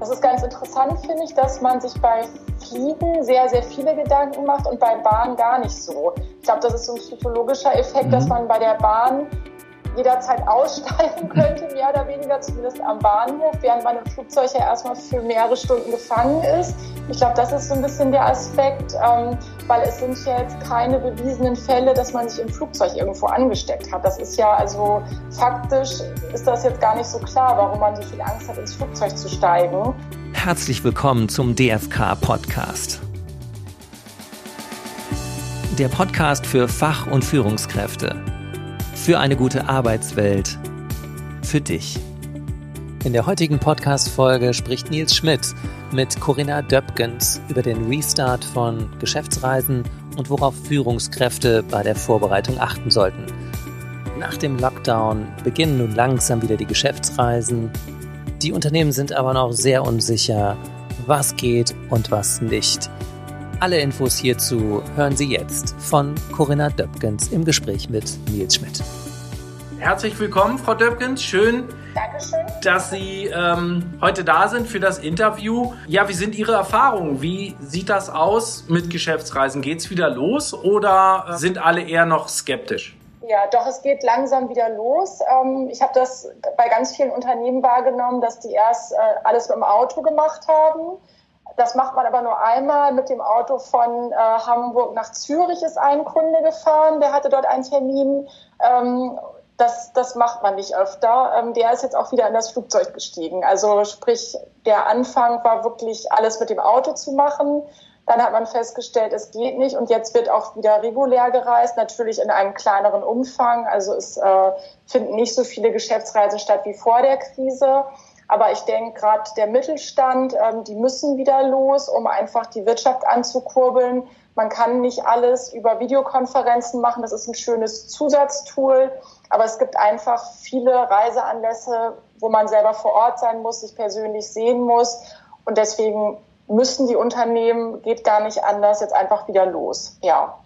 Das ist ganz interessant, finde ich, dass man sich bei Fliegen sehr, sehr viele Gedanken macht und bei Bahn gar nicht so. Ich glaube, das ist so ein psychologischer Effekt, mhm. dass man bei der Bahn jederzeit aussteigen könnte, mehr oder weniger, zumindest am Bahnhof, während man im Flugzeug ja erstmal für mehrere Stunden gefangen ist. Ich glaube, das ist so ein bisschen der Aspekt, ähm, weil es sind ja jetzt keine bewiesenen Fälle, dass man sich im Flugzeug irgendwo angesteckt hat. Das ist ja also faktisch ist das jetzt gar nicht so klar, warum man so viel Angst hat, ins Flugzeug zu steigen. Herzlich willkommen zum DFK Podcast. Der Podcast für Fach- und Führungskräfte für eine gute Arbeitswelt. Für dich. In der heutigen Podcast-Folge spricht Nils Schmidt mit Corinna Döpkens über den Restart von Geschäftsreisen und worauf Führungskräfte bei der Vorbereitung achten sollten. Nach dem Lockdown beginnen nun langsam wieder die Geschäftsreisen. Die Unternehmen sind aber noch sehr unsicher, was geht und was nicht. Alle Infos hierzu hören Sie jetzt von Corinna Döpkens im Gespräch mit Nils Schmidt. Herzlich willkommen, Frau Döpkens. Schön, Dankeschön. dass Sie ähm, heute da sind für das Interview. Ja, wie sind Ihre Erfahrungen? Wie sieht das aus mit Geschäftsreisen? Geht es wieder los oder äh, sind alle eher noch skeptisch? Ja, doch, es geht langsam wieder los. Ähm, ich habe das bei ganz vielen Unternehmen wahrgenommen, dass die erst äh, alles mit dem Auto gemacht haben das macht man aber nur einmal. Mit dem Auto von äh, Hamburg nach Zürich ist ein Kunde gefahren, der hatte dort einen Termin. Das, das macht man nicht öfter. Ähm, der ist jetzt auch wieder in das Flugzeug gestiegen. Also sprich, der Anfang war wirklich alles mit dem Auto zu machen. Dann hat man festgestellt, es geht nicht und jetzt wird auch wieder regulär gereist, natürlich in einem kleineren Umfang. Also es äh, finden nicht so viele Geschäftsreisen statt wie vor der Krise. Aber ich denke, gerade der Mittelstand, ähm, die müssen wieder los, um einfach die Wirtschaft anzukurbeln. Man kann nicht alles über Videokonferenzen machen. Das ist ein schönes Zusatztool. Aber es gibt einfach viele Reiseanlässe, wo man selber vor Ort sein muss, sich persönlich sehen muss. Und deswegen müssen die Unternehmen, geht gar nicht anders, jetzt einfach wieder los. Ja.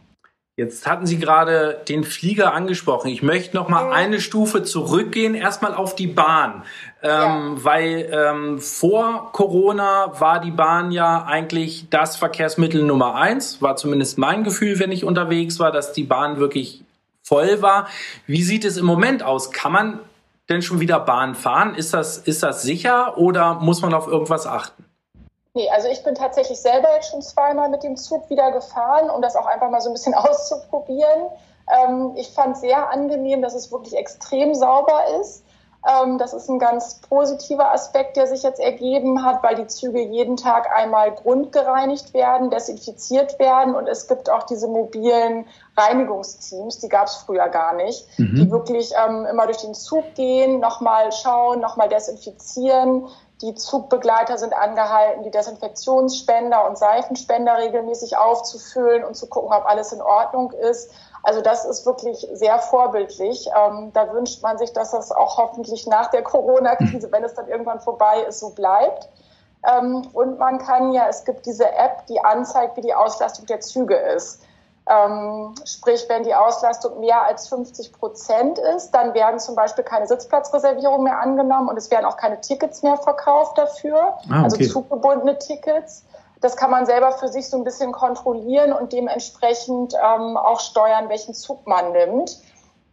Jetzt hatten Sie gerade den Flieger angesprochen. Ich möchte noch mal eine Stufe zurückgehen, erstmal auf die Bahn, ähm, ja. weil ähm, vor Corona war die Bahn ja eigentlich das Verkehrsmittel Nummer eins. War zumindest mein Gefühl, wenn ich unterwegs war, dass die Bahn wirklich voll war. Wie sieht es im Moment aus? Kann man denn schon wieder Bahn fahren? Ist das ist das sicher oder muss man auf irgendwas achten? Nee, also ich bin tatsächlich selber jetzt schon zweimal mit dem Zug wieder gefahren, um das auch einfach mal so ein bisschen auszuprobieren. Ähm, ich fand sehr angenehm, dass es wirklich extrem sauber ist. Ähm, das ist ein ganz positiver Aspekt, der sich jetzt ergeben hat, weil die Züge jeden Tag einmal grundgereinigt werden, desinfiziert werden und es gibt auch diese mobilen Reinigungsteams, die gab es früher gar nicht, mhm. die wirklich ähm, immer durch den Zug gehen, nochmal schauen, nochmal desinfizieren, die Zugbegleiter sind angehalten, die Desinfektionsspender und Seifenspender regelmäßig aufzufüllen und zu gucken, ob alles in Ordnung ist. Also das ist wirklich sehr vorbildlich. Ähm, da wünscht man sich, dass das auch hoffentlich nach der Corona-Krise, wenn es dann irgendwann vorbei ist, so bleibt. Ähm, und man kann ja, es gibt diese App, die anzeigt, wie die Auslastung der Züge ist. Ähm, sprich, wenn die Auslastung mehr als 50 Prozent ist, dann werden zum Beispiel keine Sitzplatzreservierungen mehr angenommen und es werden auch keine Tickets mehr verkauft dafür, ah, also okay. also zuggebundene Tickets. Das kann man selber für sich so ein bisschen kontrollieren und dementsprechend ähm, auch steuern, welchen Zug man nimmt.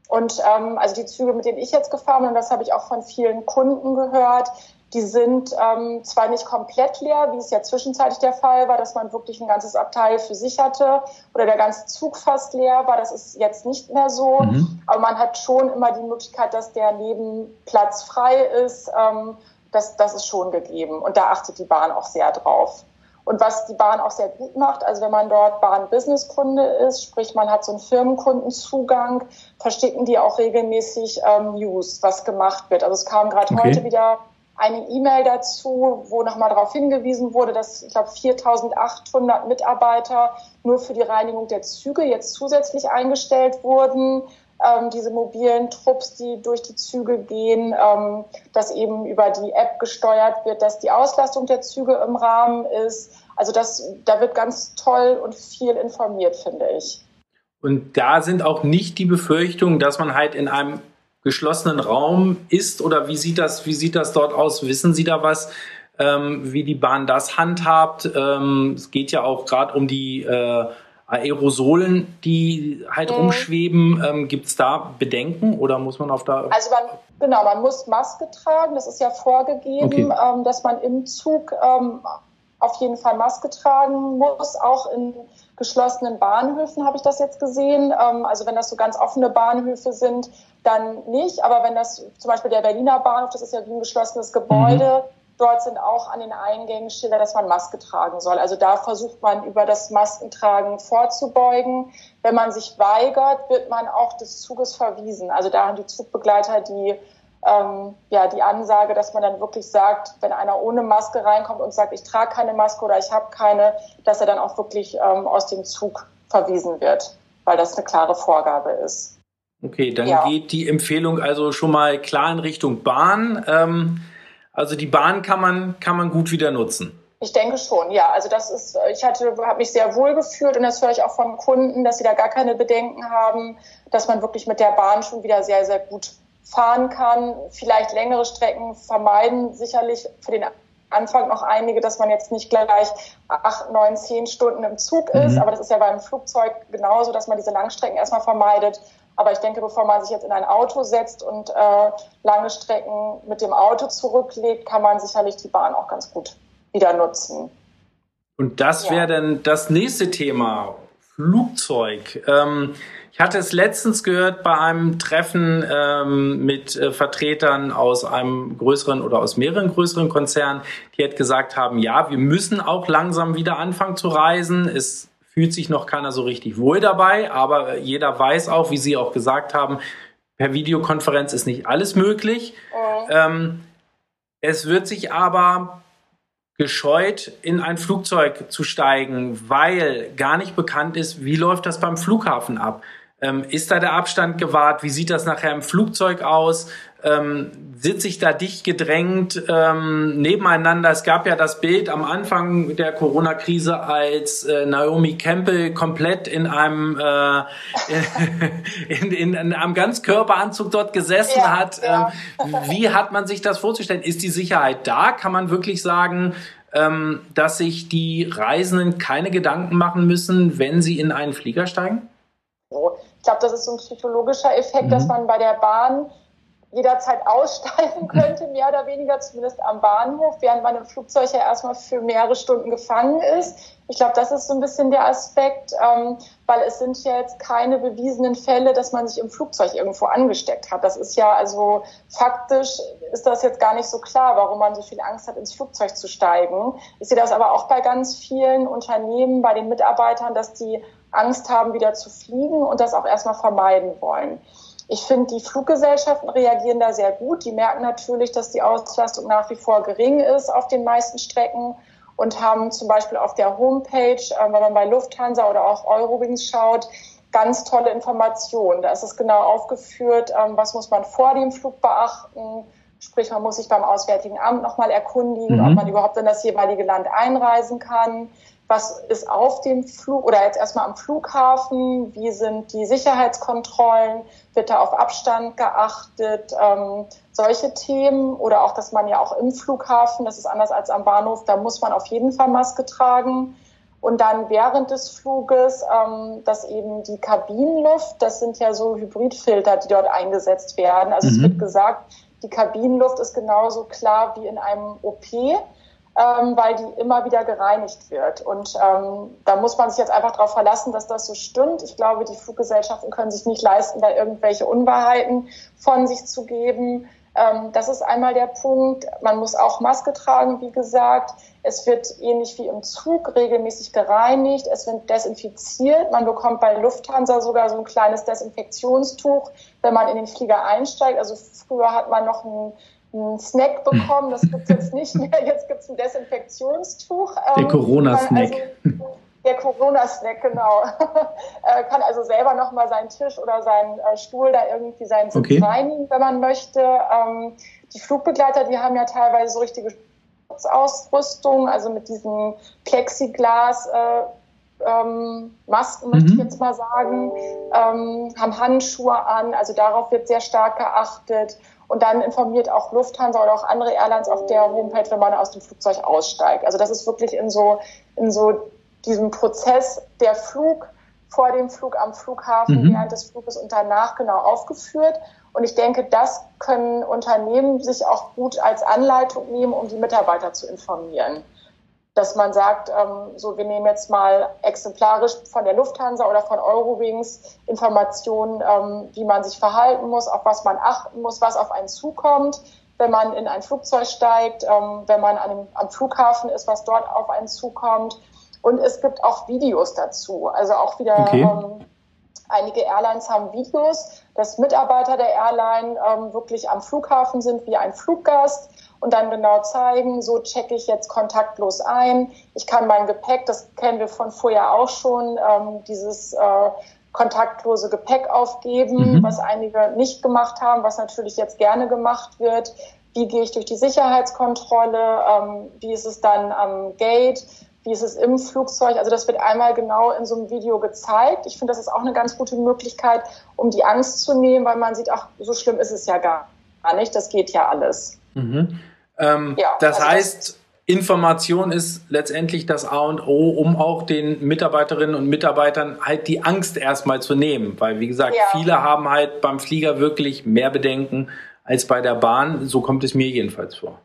Und ähm, also die Züge, mit denen ich jetzt gefahren bin, und das habe ich auch von vielen Kunden gehört, die sind ähm, zwar nicht komplett leer, wie es ja zwischenzeitlich der Fall war, dass man wirklich ein ganzes Abteil für sich hatte oder der ganze Zug fast leer war. Das ist jetzt nicht mehr so. Mhm. Aber man hat schon immer die Möglichkeit, dass der Nebenplatz frei ist. Ähm, das, das ist schon gegeben. Und da achtet die Bahn auch sehr drauf. Und was die Bahn auch sehr gut macht, also wenn man dort Bahn-Business-Kunde ist, sprich man hat so einen Firmenkundenzugang, verstecken die auch regelmäßig ähm, News, was gemacht wird. Also es kam gerade okay. heute wieder eine E-Mail dazu, wo nochmal darauf hingewiesen wurde, dass, ich glaube, 4.800 Mitarbeiter nur für die Reinigung der Züge jetzt zusätzlich eingestellt wurden. Ähm, diese mobilen Trupps, die durch die Züge gehen, ähm, dass eben über die App gesteuert wird, dass die Auslastung der Züge im Rahmen ist. Also das, da wird ganz toll und viel informiert, finde ich. Und da sind auch nicht die Befürchtungen, dass man halt in einem geschlossenen Raum ist oder wie sieht das, wie sieht das dort aus? Wissen Sie da was? ähm, wie die Bahn das handhabt. Ähm, es geht ja auch gerade um die äh, Aerosolen, die halt mhm. rumschweben. Ähm, Gibt es da Bedenken oder muss man auf da. Also man, genau, man muss Maske tragen, das ist ja vorgegeben, okay. ähm, dass man im Zug ähm, auf jeden Fall Maske tragen muss, auch in geschlossenen Bahnhöfen habe ich das jetzt gesehen. Ähm, also wenn das so ganz offene Bahnhöfe sind, dann nicht. Aber wenn das zum Beispiel der Berliner Bahnhof, das ist ja wie ein geschlossenes Gebäude, mhm. dort sind auch an den Eingängen Schilder, dass man Maske tragen soll. Also da versucht man über das Maskentragen vorzubeugen. Wenn man sich weigert, wird man auch des Zuges verwiesen. Also da haben die Zugbegleiter die ähm, ja, die Ansage, dass man dann wirklich sagt, wenn einer ohne Maske reinkommt und sagt, ich trage keine Maske oder ich habe keine, dass er dann auch wirklich ähm, aus dem Zug verwiesen wird, weil das eine klare Vorgabe ist. Okay, dann ja. geht die Empfehlung also schon mal klar in Richtung Bahn. Ähm, also die Bahn kann man, kann man gut wieder nutzen. Ich denke schon, ja. Also das ist, ich hatte, habe mich sehr wohl gefühlt und das höre ich auch von Kunden, dass sie da gar keine Bedenken haben, dass man wirklich mit der Bahn schon wieder sehr, sehr gut fahren kann, vielleicht längere Strecken vermeiden, sicherlich für den Anfang noch einige, dass man jetzt nicht gleich acht, neun, zehn Stunden im Zug ist. Mhm. Aber das ist ja beim Flugzeug genauso, dass man diese Langstrecken erstmal vermeidet. Aber ich denke, bevor man sich jetzt in ein Auto setzt und äh, lange Strecken mit dem Auto zurücklegt, kann man sicherlich die Bahn auch ganz gut wieder nutzen. Und das ja. wäre dann das nächste Thema, Flugzeug. Ähm, ich hatte es letztens gehört bei einem Treffen ähm, mit äh, Vertretern aus einem größeren oder aus mehreren größeren Konzernen, die halt gesagt haben, ja, wir müssen auch langsam wieder anfangen zu reisen. Es fühlt sich noch keiner so richtig wohl dabei, aber jeder weiß auch, wie Sie auch gesagt haben, per Videokonferenz ist nicht alles möglich. Mhm. Ähm, es wird sich aber gescheut, in ein Flugzeug zu steigen, weil gar nicht bekannt ist, wie läuft das beim Flughafen ab. Ähm, ist da der Abstand gewahrt? Wie sieht das nachher im Flugzeug aus? Ähm, sitze ich da dicht gedrängt ähm, nebeneinander? Es gab ja das Bild am Anfang der Corona-Krise, als äh, Naomi Campbell komplett in einem äh, in, in, in, einem Ganzkörperanzug dort gesessen ja, hat. Ja. Ähm, wie hat man sich das vorzustellen? Ist die Sicherheit da? Kann man wirklich sagen, ähm, dass sich die Reisenden keine Gedanken machen müssen, wenn sie in einen Flieger steigen? Ich glaube, das ist so ein psychologischer Effekt, mhm. dass man bei der Bahn jederzeit aussteigen könnte, mehr oder weniger, zumindest am Bahnhof, während man im Flugzeug ja erstmal für mehrere Stunden gefangen ist. Ich glaube, das ist so ein bisschen der Aspekt, ähm, weil es sind ja jetzt keine bewiesenen Fälle, dass man sich im Flugzeug irgendwo angesteckt hat. Das ist ja also faktisch ist das jetzt gar nicht so klar, warum man so viel Angst hat, ins Flugzeug zu steigen. Ich sehe das aber auch bei ganz vielen Unternehmen, bei den Mitarbeitern, dass die Angst haben, wieder zu fliegen und das auch erstmal vermeiden wollen. Ich finde, die Fluggesellschaften reagieren da sehr gut. Die merken natürlich, dass die Auslastung nach wie vor gering ist auf den meisten Strecken und haben zum Beispiel auf der Homepage, äh, wenn man bei Lufthansa oder auch Eurowings schaut, ganz tolle Informationen. Da ist es genau aufgeführt, ähm, was muss man vor dem Flug beachten. Sprich, man muss sich beim Auswärtigen Amt nochmal erkundigen, mhm. ob man überhaupt in das jeweilige Land einreisen kann was ist auf dem Flug oder jetzt erstmal am Flughafen, wie sind die Sicherheitskontrollen, wird da auf Abstand geachtet, ähm, solche Themen oder auch, dass man ja auch im Flughafen, das ist anders als am Bahnhof, da muss man auf jeden Fall Maske tragen. Und dann während des Fluges, ähm, dass eben die Kabinenluft, das sind ja so Hybridfilter, die dort eingesetzt werden. Also mhm. es wird gesagt, die Kabinenluft ist genauso klar wie in einem OP ähm, weil die immer wieder gereinigt wird. Und ähm, da muss man sich jetzt einfach darauf verlassen, dass das so stimmt. Ich glaube, die Fluggesellschaften können sich nicht leisten, da irgendwelche Unwahrheiten von sich zu geben. Ähm, das ist einmal der Punkt. Man muss auch Maske tragen, wie gesagt. Es wird ähnlich wie im Zug regelmäßig gereinigt. Es wird desinfiziert. Man bekommt bei Lufthansa sogar so ein kleines Desinfektionstuch, wenn man in den Flieger einsteigt. Also früher hat man noch ein einen Snack bekommen. Das gibt es jetzt nicht mehr. Jetzt gibt es ein Desinfektionstuch. Der ähm, Corona-Snack. Also, der Corona-Snack, genau. äh, kann also selber nochmal seinen Tisch oder seinen äh, Stuhl da irgendwie seinen Sitz okay. reinigen, wenn man möchte. Ähm, die Flugbegleiter, die haben ja teilweise so richtige Schutzausrüstung, also mit diesen Plexiglas. Äh, ähm, Masken, möchte ich mhm. jetzt mal sagen, ähm, haben Handschuhe an, also darauf wird sehr stark geachtet. Und dann informiert auch Lufthansa oder auch andere Airlines auf der Homepage, wenn man aus dem Flugzeug aussteigt. Also das ist wirklich in so, in so diesem Prozess der Flug vor dem Flug am Flughafen, mhm. während des Fluges und danach genau aufgeführt. Und ich denke, das können Unternehmen sich auch gut als Anleitung nehmen, um die Mitarbeiter zu informieren. Dass man sagt, ähm, so, wir nehmen jetzt mal exemplarisch von der Lufthansa oder von Eurowings Informationen, ähm, wie man sich verhalten muss, auf was man achten muss, was auf einen zukommt, wenn man in ein Flugzeug steigt, ähm, wenn man an am Flughafen ist, was dort auf einen zukommt und es gibt auch Videos dazu. Also auch wieder okay. ähm, einige Airlines haben Videos, dass Mitarbeiter der Airline ähm, wirklich am Flughafen sind wie ein Fluggast und dann genau zeigen, so checke ich jetzt kontaktlos ein. Ich kann mein Gepäck, das kennen wir von vorher auch schon, ähm, dieses äh, kontaktlose Gepäck aufgeben, mhm. was einige nicht gemacht haben, was natürlich jetzt gerne gemacht wird. Wie gehe ich durch die Sicherheitskontrolle? Ähm, wie ist es dann am Gate? wie ist es im Flugzeug. Also das wird einmal genau in so einem Video gezeigt. Ich finde, das ist auch eine ganz gute Möglichkeit, um die Angst zu nehmen, weil man sieht, ach, so schlimm ist es ja gar nicht. Das geht ja alles. Mhm. Ähm, ja, das also heißt, das Information ist letztendlich das A und O, um auch den Mitarbeiterinnen und Mitarbeitern halt die Angst erstmal zu nehmen. Weil, wie gesagt, ja. viele haben halt beim Flieger wirklich mehr Bedenken als bei der Bahn. So kommt es mir jedenfalls vor.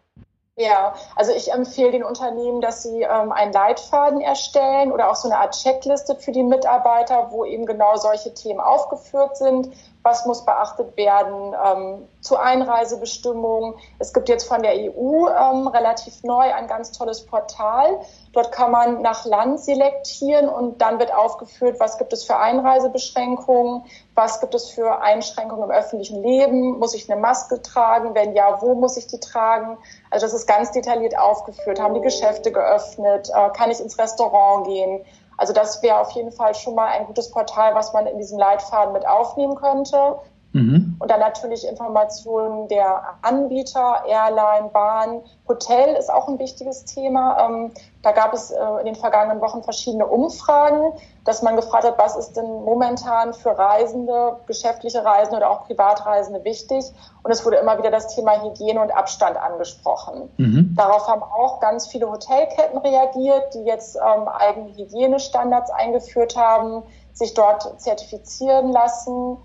Ja, also ich empfehle den Unternehmen, dass sie ähm, einen Leitfaden erstellen oder auch so eine Art Checkliste für die Mitarbeiter, wo eben genau solche Themen aufgeführt sind. Was muss beachtet werden ähm, zu Einreisebestimmungen? Es gibt jetzt von der EU ähm, relativ neu ein ganz tolles Portal. Dort kann man nach Land selektieren und dann wird aufgeführt, was gibt es für Einreisebeschränkungen, was gibt es für Einschränkungen im öffentlichen Leben, muss ich eine Maske tragen, wenn ja, wo muss ich die tragen? Also das ist ganz detailliert aufgeführt. Haben die Geschäfte geöffnet? Äh, kann ich ins Restaurant gehen? Also das wäre auf jeden Fall schon mal ein gutes Portal, was man in diesem Leitfaden mit aufnehmen könnte. Mhm. Und dann natürlich Informationen der Anbieter, Airline, Bahn, Hotel ist auch ein wichtiges Thema. Da gab es äh, in den vergangenen Wochen verschiedene Umfragen, dass man gefragt hat, was ist denn momentan für Reisende, geschäftliche Reisende oder auch Privatreisende wichtig. Und es wurde immer wieder das Thema Hygiene und Abstand angesprochen. Mhm. Darauf haben auch ganz viele Hotelketten reagiert, die jetzt ähm, eigene Hygienestandards eingeführt haben, sich dort zertifizieren lassen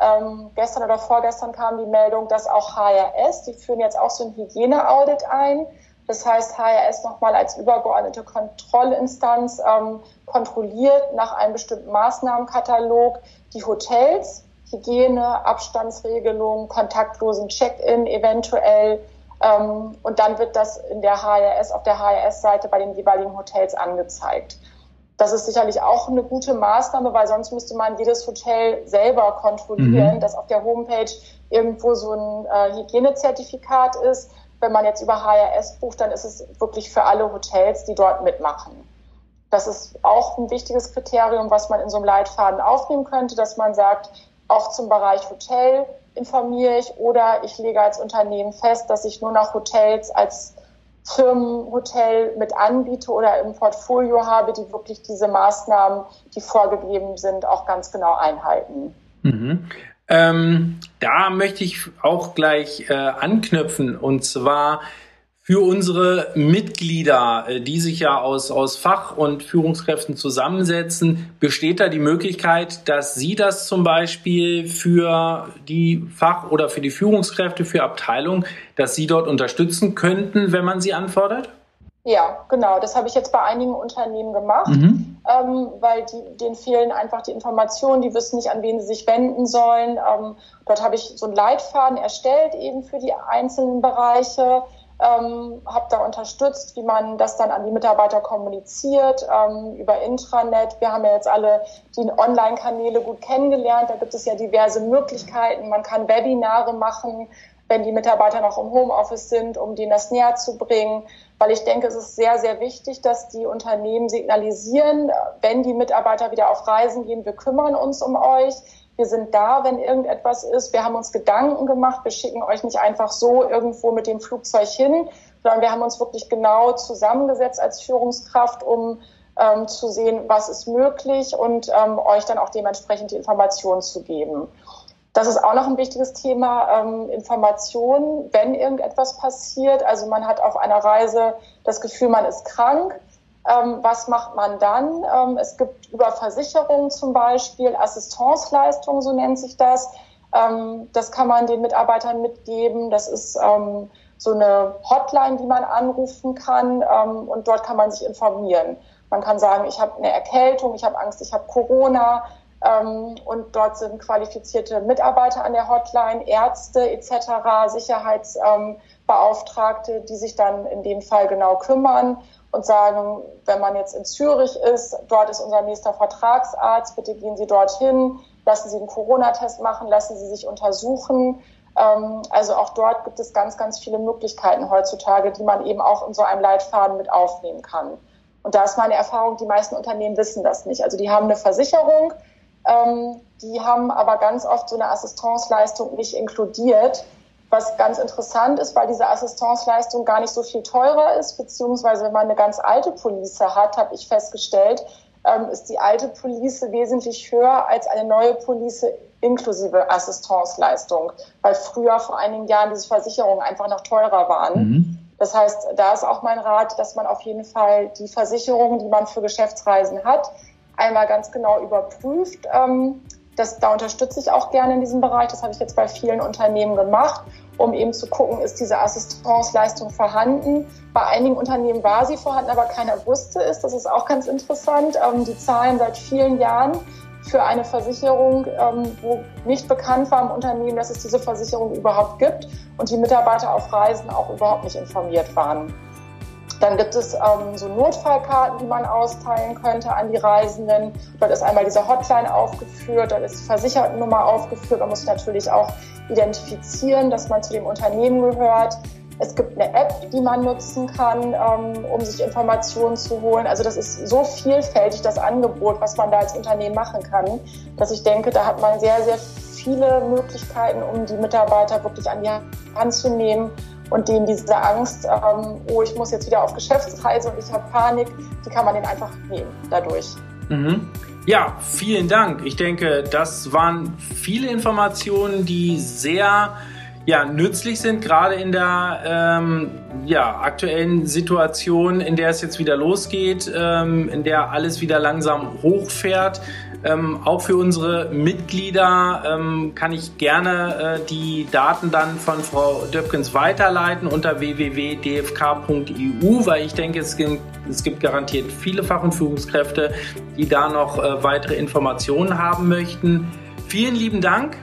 ähm, gestern oder vorgestern kam die Meldung, dass auch HRS, die führen jetzt auch so ein Hygieneaudit ein. Das heißt, HRS nochmal als übergeordnete Kontrollinstanz ähm, kontrolliert nach einem bestimmten Maßnahmenkatalog die Hotels, Hygiene, Abstandsregelung, kontaktlosen Check-in eventuell. Ähm, und dann wird das in der HRS, auf der HRS-Seite bei den jeweiligen Hotels angezeigt. Das ist sicherlich auch eine gute Maßnahme, weil sonst müsste man jedes Hotel selber kontrollieren, mhm. dass auf der Homepage irgendwo so ein äh, Hygienezertifikat ist. Wenn man jetzt über HRS bucht, dann ist es wirklich für alle Hotels, die dort mitmachen. Das ist auch ein wichtiges Kriterium, was man in so einem Leitfaden aufnehmen könnte, dass man sagt, auch zum Bereich Hotel informiere ich oder ich lege als Unternehmen fest, dass ich nur noch Hotels als Firmenhotel mit anbiete oder im Portfolio habe, die wirklich diese Maßnahmen, die vorgegeben sind, auch ganz genau einhalten. Mhm. Ähm, da möchte ich auch gleich äh, anknüpfen und zwar für unsere Mitglieder, äh, die sich ja aus, aus Fach- und Führungskräften zusammensetzen, besteht da die Möglichkeit, dass Sie das zum Beispiel für die Fach- oder für die Führungskräfte, für Abteilungen, dass Sie dort unterstützen könnten, wenn man sie anfordert? Ja, genau. Das habe ich jetzt bei einigen Unternehmen gemacht, mhm. ähm, weil die, denen fehlen einfach die Informationen, die wissen nicht, an wen sie sich wenden sollen. Ähm, dort habe ich so einen Leitfaden erstellt, eben für die einzelnen Bereiche ähm, habe da unterstützt, wie man das dann an die Mitarbeiter kommuniziert ähm, über Intranet. Wir haben ja jetzt alle die Online-Kanäle gut kennengelernt. Da gibt es ja diverse Möglichkeiten. Man kann Webinare machen, wenn die Mitarbeiter noch im Homeoffice sind, um denen das näher zu bringen. Weil ich denke, es ist sehr, sehr wichtig, dass die Unternehmen signalisieren, wenn die Mitarbeiter wieder auf Reisen gehen, wir kümmern uns um euch wir sind da, wenn irgendetwas ist. Wir haben uns Gedanken gemacht. Wir schicken euch nicht einfach so irgendwo mit dem Flugzeug hin, sondern wir haben uns wirklich genau zusammengesetzt als Führungskraft, um ähm, zu sehen, was ist möglich und ähm, euch dann auch dementsprechend die Informationen zu geben. Das ist auch noch ein wichtiges Thema, ähm, Information, wenn irgendetwas passiert. Also man hat auf einer Reise das Gefühl, man ist krank. Ähm, was macht man dann? Ähm, es gibt über Versicherungen zum Beispiel Assistenzleistungen, so nennt sich das. Ähm, das kann man den Mitarbeitern mitgeben. Das ist ähm, so eine Hotline, die man anrufen kann ähm, und dort kann man sich informieren. Man kann sagen, ich habe eine Erkältung, ich habe Angst, ich habe Corona und dort sind qualifizierte Mitarbeiter an der Hotline, Ärzte etc., Sicherheitsbeauftragte, die sich dann in dem Fall genau kümmern und sagen, wenn man jetzt in Zürich ist, dort ist unser nächster Vertragsarzt, bitte gehen Sie dorthin, lassen Sie einen Corona-Test machen, lassen Sie sich untersuchen. Ähm, also auch dort gibt es ganz, ganz viele Möglichkeiten heutzutage, die man eben auch in so einem Leitfaden mit aufnehmen kann. Und da ist meine Erfahrung, die meisten Unternehmen wissen das nicht. Also die haben eine Versicherung, ähm, die haben aber ganz oft so eine Assistenzleistung nicht inkludiert was ganz interessant ist, weil diese Assistenzleistung gar nicht so viel teurer ist, beziehungsweise wenn man eine ganz alte Police hat, habe ich festgestellt, ähm, ist die alte Police wesentlich höher als eine neue Police inklusive Assistenzleistung, weil früher vor einigen Jahren diese Versicherungen einfach noch teurer waren. Mhm. Das heißt, da ist auch mein Rat, dass man auf jeden Fall die Versicherungen, die man für Geschäftsreisen hat, einmal ganz genau überprüft. Ähm, das, da unterstütze ich auch gerne in diesem Bereich. Das habe ich jetzt bei vielen Unternehmen gemacht um eben zu gucken, ist diese Assistenzleistung vorhanden. Bei einigen Unternehmen war sie vorhanden, aber keiner wusste es. Das ist auch ganz interessant. Ähm, die zahlen seit vielen Jahren für eine Versicherung, ähm, wo nicht bekannt war im Unternehmen, dass es diese Versicherung überhaupt gibt und die Mitarbeiter auf Reisen auch überhaupt nicht informiert waren. Dann gibt es ähm, so Notfallkarten, die man austeilen könnte an die Reisenden. Dort ist einmal diese Hotline aufgeführt, dort ist die Versichertennummer aufgeführt. Man muss natürlich auch identifizieren, dass man zu dem Unternehmen gehört. Es gibt eine App, die man nutzen kann, ähm, um sich Informationen zu holen. Also das ist so vielfältig, das Angebot, was man da als Unternehmen machen kann, dass ich denke, da hat man sehr, sehr viele Möglichkeiten, um die Mitarbeiter wirklich an die Hand zu nehmen und denen diese Angst, ähm, oh, ich muss jetzt wieder auf Geschäftsreise und ich habe Panik, die kann man denen einfach nehmen dadurch. Mhm. Ja, vielen Dank. Ich denke, das waren viele Informationen, die sehr ja, nützlich sind, gerade in der ähm, ja, aktuellen Situation, in der es jetzt wieder losgeht, ähm, in der alles wieder langsam hochfährt. Ähm, auch für unsere Mitglieder ähm, kann ich gerne äh, die Daten dann von Frau Döpkens weiterleiten unter www.dfk.eu, weil ich denke, es gibt, es gibt garantiert viele Fach- und Führungskräfte, die da noch äh, weitere Informationen haben möchten. Vielen lieben Dank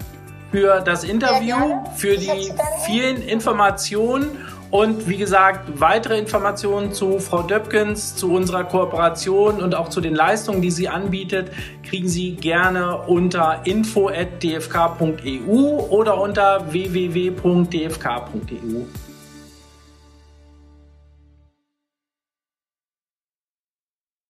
für das Interview, für die vielen Informationen und wie gesagt, weitere Informationen zu Frau Döpkens, zu unserer Kooperation und auch zu den Leistungen, die sie anbietet, kriegen Sie gerne unter info.dfk.eu oder unter www.dfk.eu.